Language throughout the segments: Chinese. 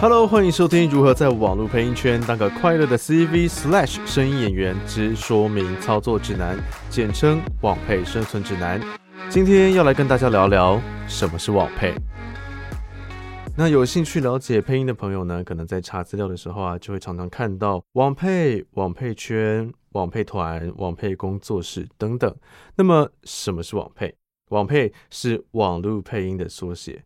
Hello，欢迎收听如何在网络配音圈当个快乐的 CV Slash 声音演员之说明操作指南，简称网配生存指南。今天要来跟大家聊聊什么是网配。那有兴趣了解配音的朋友呢，可能在查资料的时候啊，就会常常看到网配、网配圈、网配团、网配工作室等等。那么什么是网配？网配是网络配音的缩写。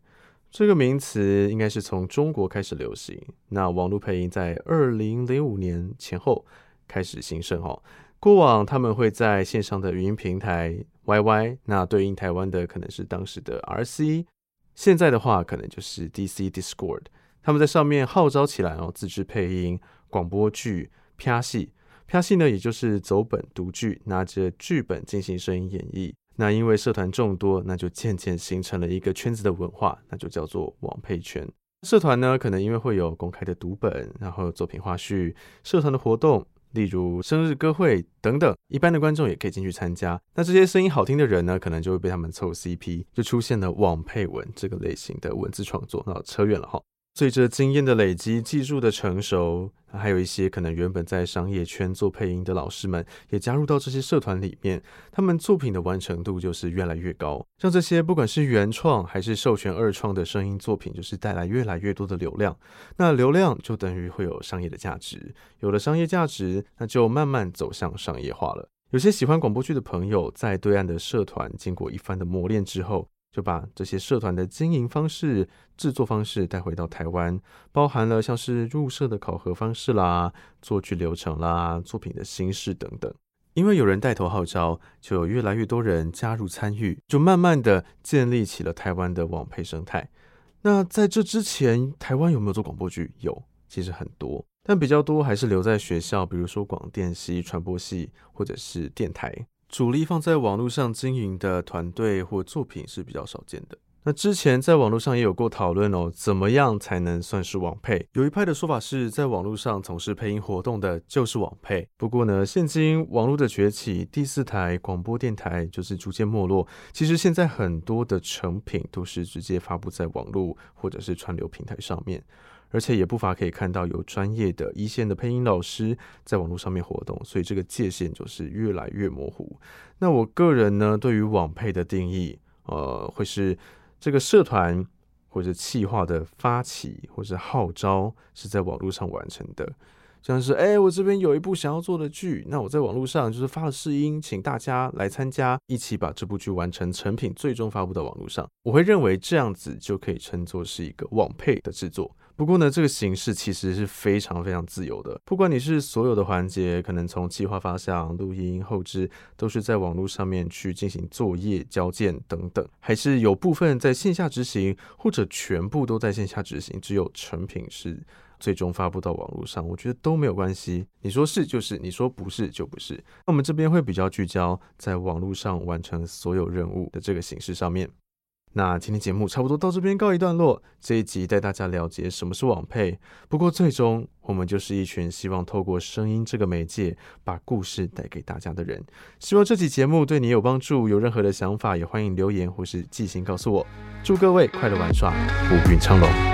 这个名词应该是从中国开始流行。那网络配音在二零零五年前后开始兴盛哦。过往他们会在线上的语音平台 YY，那对应台湾的可能是当时的 RC，现在的话可能就是 DC Discord。他们在上面号召起来哦，自制配音广播剧、啪戏、啪戏呢，也就是走本读剧，拿着剧本进行声音演绎。那因为社团众多，那就渐渐形成了一个圈子的文化，那就叫做网配圈。社团呢，可能因为会有公开的读本，然后作品花絮、社团的活动，例如生日歌会等等，一般的观众也可以进去参加。那这些声音好听的人呢，可能就会被他们凑 CP，就出现了网配文这个类型的文字创作。那扯远了哈。随着经验的累积、技术的成熟，还有一些可能原本在商业圈做配音的老师们，也加入到这些社团里面。他们作品的完成度就是越来越高。像这些不管是原创还是授权二创的声音作品，就是带来越来越多的流量。那流量就等于会有商业的价值，有了商业价值，那就慢慢走向商业化了。有些喜欢广播剧的朋友，在对岸的社团经过一番的磨练之后。就把这些社团的经营方式、制作方式带回到台湾，包含了像是入社的考核方式啦、作剧流程啦、作品的形式等等。因为有人带头号召，就有越来越多人加入参与，就慢慢的建立起了台湾的网配生态。那在这之前，台湾有没有做广播剧？有，其实很多，但比较多还是留在学校，比如说广电系、传播系或者是电台。主力放在网络上经营的团队或作品是比较少见的。那之前在网络上也有过讨论哦，怎么样才能算是网配？有一派的说法是在网络上从事配音活动的就是网配。不过呢，现今网络的崛起，第四台广播电台就是逐渐没落。其实现在很多的成品都是直接发布在网络或者是串流平台上面。而且也不乏可以看到有专业的一线的配音老师在网络上面活动，所以这个界限就是越来越模糊。那我个人呢，对于网配的定义，呃，会是这个社团或者企划的发起或者号召是在网络上完成的。像是哎，我这边有一部想要做的剧，那我在网络上就是发了试音，请大家来参加，一起把这部剧完成成品，最终发布到网络上。我会认为这样子就可以称作是一个网配的制作。不过呢，这个形式其实是非常非常自由的，不管你是所有的环节，可能从计划发想、录音、后置，都是在网络上面去进行作业、交件等等，还是有部分在线下执行，或者全部都在线下执行，只有成品是。最终发布到网络上，我觉得都没有关系。你说是就是，你说不是就不是。那我们这边会比较聚焦在网络上完成所有任务的这个形式上面。那今天节目差不多到这边告一段落。这一集带大家了解什么是网配。不过最终我们就是一群希望透过声音这个媒介把故事带给大家的人。希望这期节目对你有帮助。有任何的想法也欢迎留言或是寄信告诉我。祝各位快乐玩耍，福运昌隆。